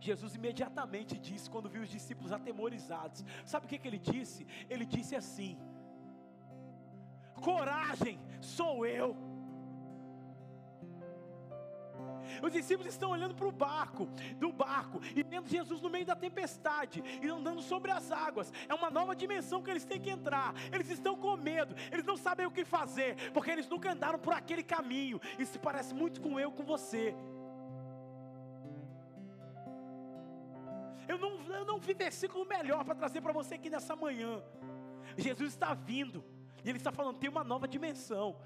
Jesus imediatamente disse, quando viu os discípulos atemorizados, sabe o que, que ele disse? Ele disse assim: Coragem, sou eu. Os discípulos estão olhando para o barco, do barco, e vendo Jesus no meio da tempestade, e andando sobre as águas. É uma nova dimensão que eles têm que entrar. Eles estão com medo, eles não sabem o que fazer, porque eles nunca andaram por aquele caminho. Isso parece muito com eu, com você. Eu não, eu não vi versículo melhor para trazer para você aqui nessa manhã. Jesus está vindo, e Ele está falando: tem uma nova dimensão.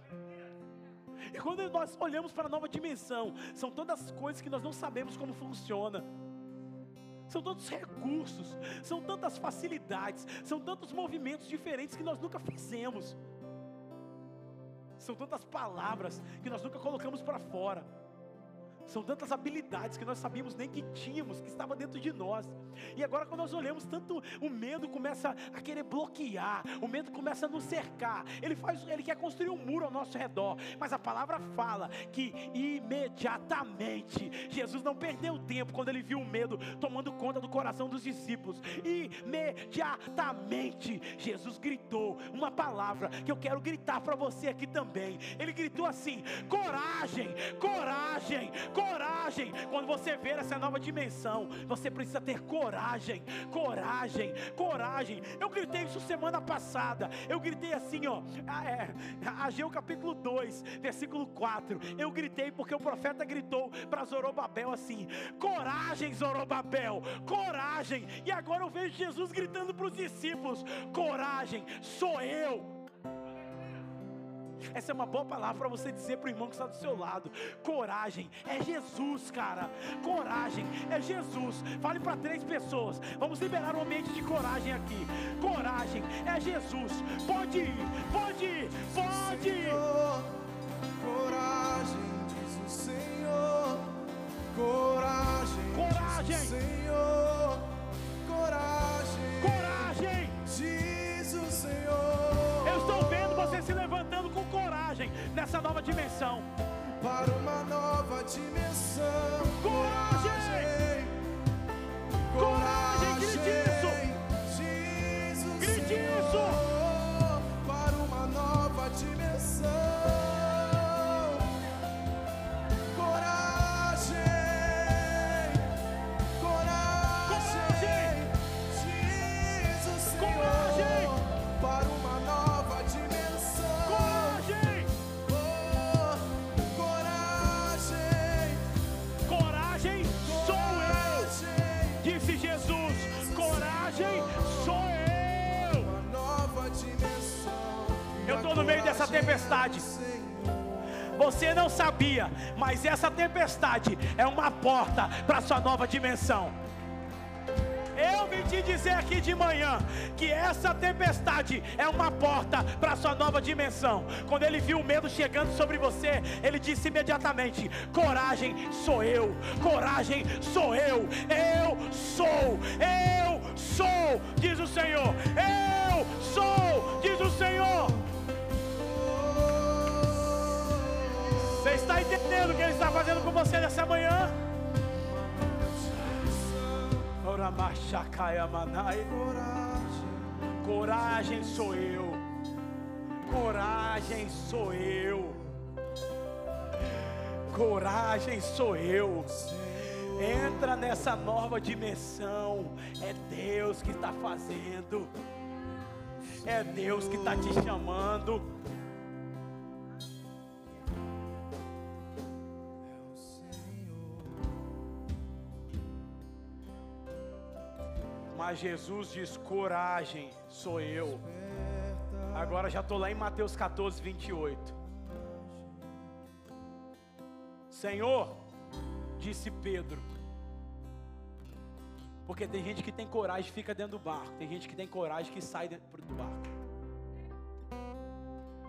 E quando nós olhamos para a nova dimensão, são tantas coisas que nós não sabemos como funciona. São tantos recursos, são tantas facilidades, são tantos movimentos diferentes que nós nunca fizemos. São tantas palavras que nós nunca colocamos para fora. São tantas habilidades que nós sabíamos nem que tínhamos, que estava dentro de nós. E agora, quando nós olhamos, tanto o medo começa a querer bloquear, o medo começa a nos cercar. Ele faz, ele quer construir um muro ao nosso redor. Mas a palavra fala que imediatamente Jesus não perdeu tempo quando ele viu o medo tomando conta do coração dos discípulos. Imediatamente Jesus gritou uma palavra que eu quero gritar para você aqui também. Ele gritou assim: coragem, coragem, coragem. Quando você ver essa nova dimensão, você precisa ter coragem, coragem, coragem. Eu gritei isso semana passada. Eu gritei assim, ó, é, Ageu capítulo 2, versículo 4. Eu gritei porque o profeta gritou para Zorobabel assim: coragem, Zorobabel, coragem. E agora eu vejo Jesus gritando para os discípulos: coragem, sou eu. Essa é uma boa palavra para você dizer para o irmão que está do seu lado. Coragem é Jesus, cara. Coragem é Jesus. Fale para três pessoas. Vamos liberar um ambiente de coragem aqui. Coragem é Jesus. Pode ir, pode ir, pode ir. Senhor, coragem, diz o Senhor. Coragem, Coragem. diz o Senhor. Coragem nessa nova dimensão. para uma nova dimensão. Coragem! Coragem, grite dessa tempestade. Você não sabia, mas essa tempestade é uma porta para sua nova dimensão. Eu vim te dizer aqui de manhã que essa tempestade é uma porta para sua nova dimensão. Quando ele viu o medo chegando sobre você, ele disse imediatamente: Coragem sou eu, coragem sou eu, eu sou, eu sou, diz o Senhor, eu sou, diz o Senhor. Está entendendo o que ele está fazendo com você nessa manhã? Coragem sou eu. Coragem sou eu. Coragem sou eu. Entra nessa nova dimensão. É Deus que está fazendo. É Deus que está te chamando. Jesus diz: coragem, sou eu. Agora já estou lá em Mateus 14, 28. Senhor, disse Pedro. Porque tem gente que tem coragem e fica dentro do barco. Tem gente que tem coragem que sai dentro do barco.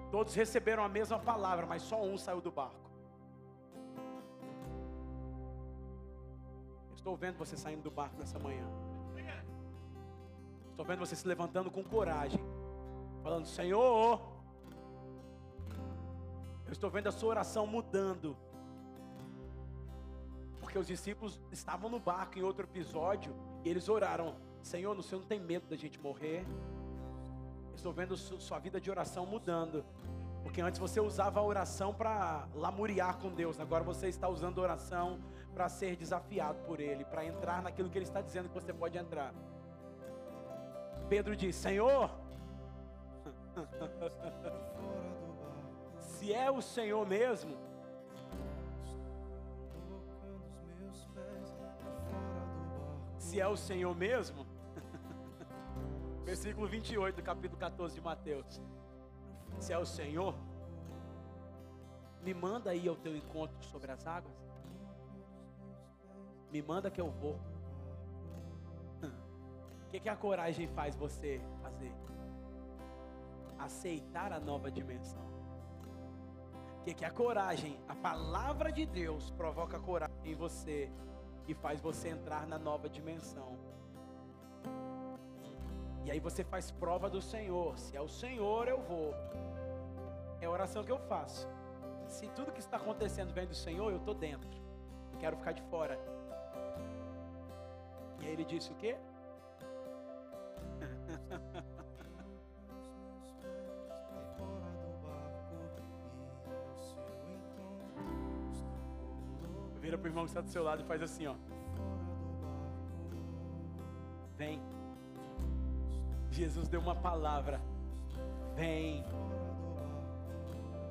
Todos receberam a mesma palavra, mas só um saiu do barco. Estou vendo você saindo do barco nessa manhã. Estou vendo você se levantando com coragem, falando: Senhor, eu estou vendo a sua oração mudando. Porque os discípulos estavam no barco em outro episódio e eles oraram: Senhor, o Senhor não tem medo da gente morrer. Estou vendo su- sua vida de oração mudando. Porque antes você usava a oração para lamuriar com Deus, agora você está usando a oração para ser desafiado por Ele, para entrar naquilo que Ele está dizendo que você pode entrar. Pedro diz: Senhor, se é o Senhor mesmo, se é o Senhor mesmo, versículo 28 do capítulo 14 de Mateus. Se é o Senhor, me manda aí ao teu encontro sobre as águas. Me manda que eu vou. Que, que a coragem faz você fazer? Aceitar a nova dimensão. O que, que a coragem, a palavra de Deus provoca coragem. em você e faz você entrar na nova dimensão. E aí você faz prova do Senhor. Se é o Senhor, eu vou. É a oração que eu faço. Se tudo que está acontecendo vem do Senhor, eu estou dentro. Não quero ficar de fora. E aí ele disse o quê? Irmão que está do seu lado e faz assim, ó. Vem. Jesus deu uma palavra. Vem.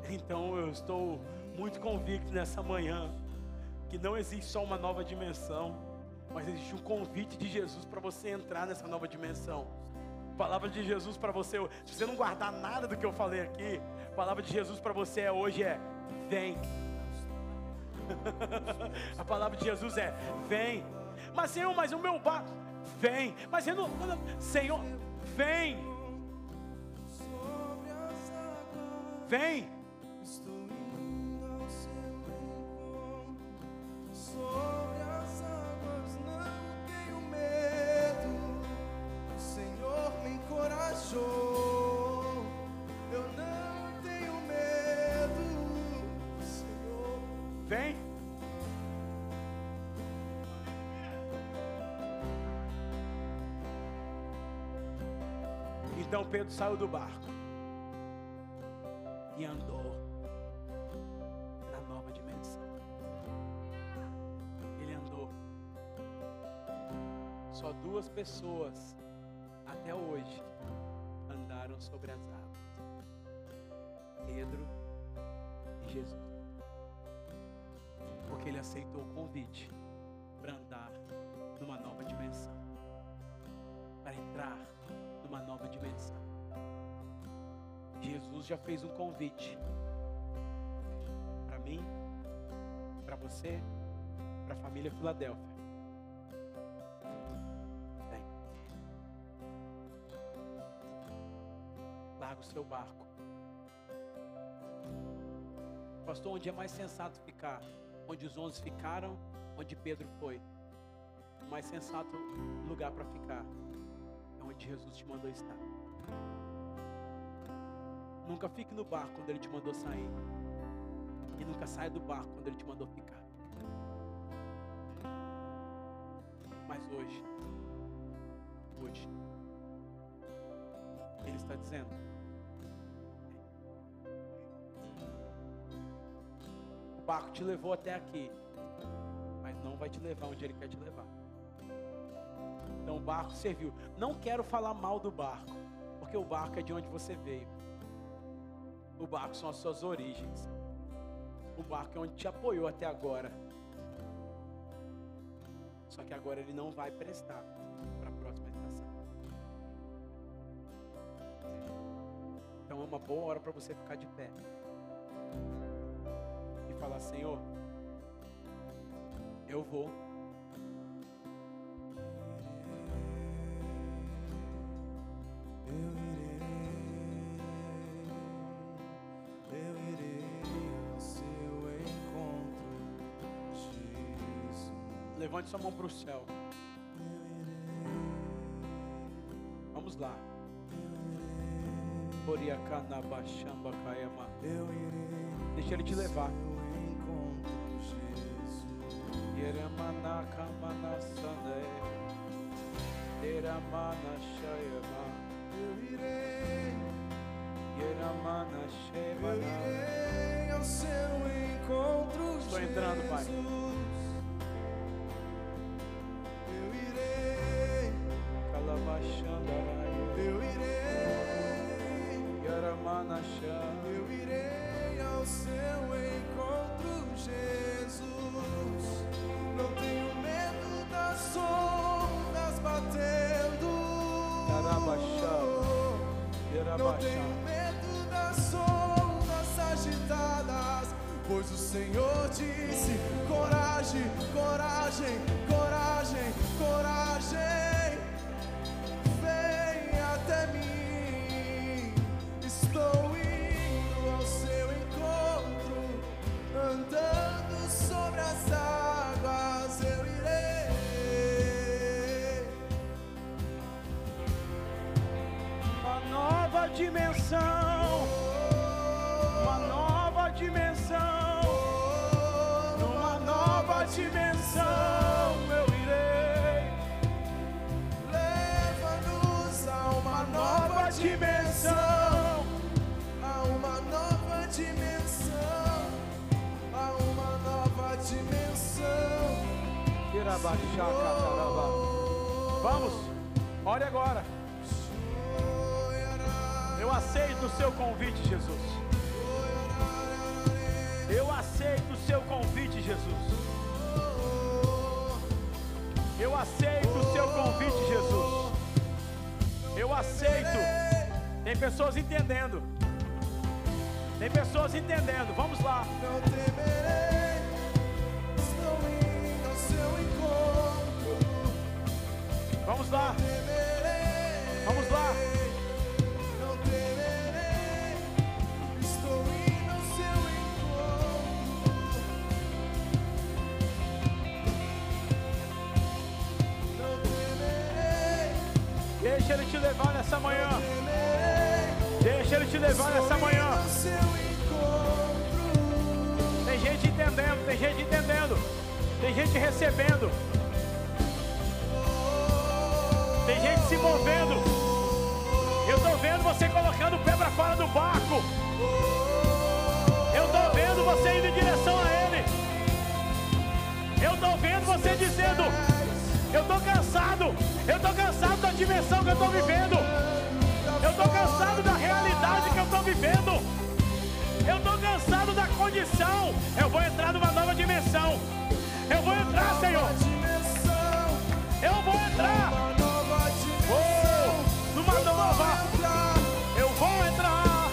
Então eu estou muito convicto nessa manhã que não existe só uma nova dimensão, mas existe um convite de Jesus para você entrar nessa nova dimensão. Palavra de Jesus para você, se você não guardar nada do que eu falei aqui, palavra de Jesus para você é hoje é: vem. a palavra de Jesus é: vem. Mas Senhor, mas o meu bar, vem. Mas Senhor, não- não- Senhor, vem, vem. Pedro saiu do barco e andou na nova dimensão. Ele andou. Só duas pessoas até hoje andaram sobre as águas: Pedro e Jesus porque ele aceitou o convite para andar numa nova dimensão, para entrar Jesus já fez um convite para mim, para você, para a família Filadélfia. Vem. Larga o seu barco. Pastor, onde é mais sensato ficar? Onde os onze ficaram, onde Pedro foi. O mais sensato lugar para ficar é onde Jesus te mandou estar. Nunca fique no barco quando ele te mandou sair. E nunca saia do barco quando ele te mandou ficar. Mas hoje, hoje, ele está dizendo: O barco te levou até aqui, mas não vai te levar onde ele quer te levar. Então o barco serviu. Não quero falar mal do barco, porque o barco é de onde você veio. O barco são as suas origens. O barco é onde te apoiou até agora. Só que agora ele não vai prestar para a próxima estação. Então é uma boa hora para você ficar de pé e falar: Senhor, eu vou. Eu Levante sua mão para o céu. Vamos lá. Deixa ele te levar. Yeramana Kamana Sande. Yeramana Shayama. Vamos, ore agora. Eu aceito o seu convite, Jesus. Eu aceito o seu convite, Jesus. Eu aceito o seu convite, Jesus. Eu aceito. Tem pessoas entendendo. Deixa ele te levar nessa manhã. Deixa ele te levar nessa manhã. Tem gente entendendo, tem gente entendendo. Tem gente recebendo. Tem gente se movendo. Eu tô vendo você colocando o pé para fora do barco. Eu tô vendo você indo em direção a ele. Eu tô vendo você dizendo: Eu tô cansado. Eu tô cansado dimensão que eu tô vivendo. Eu tô cansado da realidade que eu tô vivendo. Eu tô cansado da condição. Eu vou entrar numa nova dimensão. Eu vou entrar, Senhor. Eu vou entrar. Oh, numa nova. Eu vou entrar.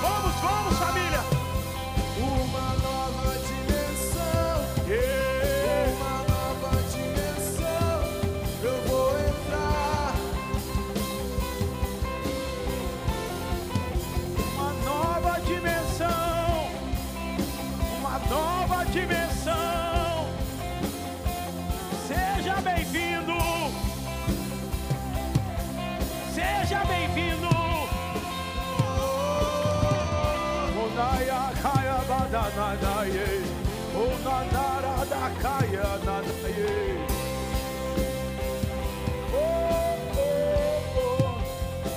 Vamos, vamos, badananaye. Onanara da kaya nanaye.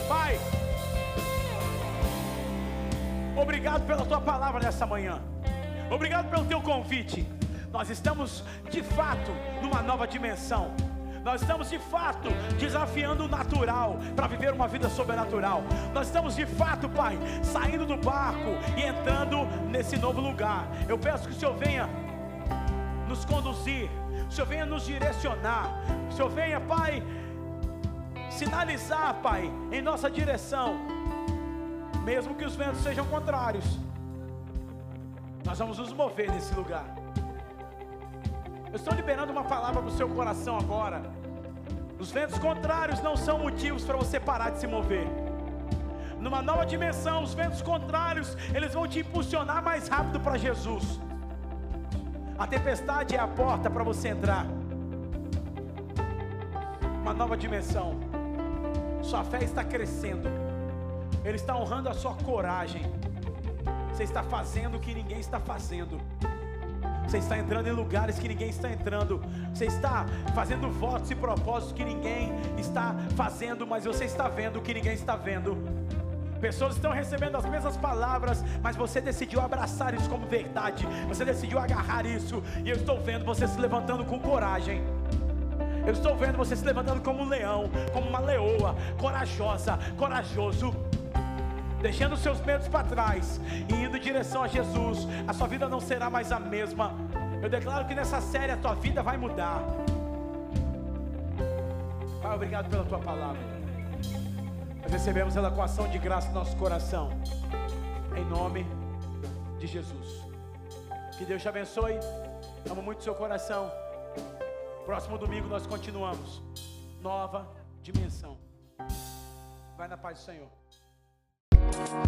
Pai, Obrigado pela tua palavra nessa manhã. Obrigado pelo teu convite. Nós estamos de fato numa nova dimensão. Nós estamos de fato desafiando o natural para viver uma vida sobrenatural. Nós estamos de fato, Pai, saindo do barco e entrando nesse novo lugar. Eu peço que o Senhor venha nos conduzir, o Senhor venha nos direcionar, o Senhor venha, Pai, sinalizar, Pai, em nossa direção mesmo que os ventos sejam contrários, nós vamos nos mover nesse lugar. Eu estou liberando uma palavra para o seu coração agora. Os ventos contrários não são motivos para você parar de se mover. Numa nova dimensão, os ventos contrários, eles vão te impulsionar mais rápido para Jesus. A tempestade é a porta para você entrar. Uma nova dimensão. Sua fé está crescendo. Ele está honrando a sua coragem. Você está fazendo o que ninguém está fazendo. Você está entrando em lugares que ninguém está entrando. Você está fazendo votos e propósitos que ninguém está fazendo, mas você está vendo o que ninguém está vendo. Pessoas estão recebendo as mesmas palavras, mas você decidiu abraçar isso como verdade. Você decidiu agarrar isso, e eu estou vendo você se levantando com coragem. Eu estou vendo você se levantando como um leão, como uma leoa, corajosa, corajoso deixando seus medos para trás e indo em direção a Jesus, a sua vida não será mais a mesma. Eu declaro que nessa série a tua vida vai mudar. Pai, obrigado pela tua palavra. Nós recebemos ela com ação de graça no nosso coração, em nome de Jesus. Que Deus te abençoe. Amo muito seu coração. Próximo domingo nós continuamos. Nova dimensão. Vai na paz do Senhor. Thank you.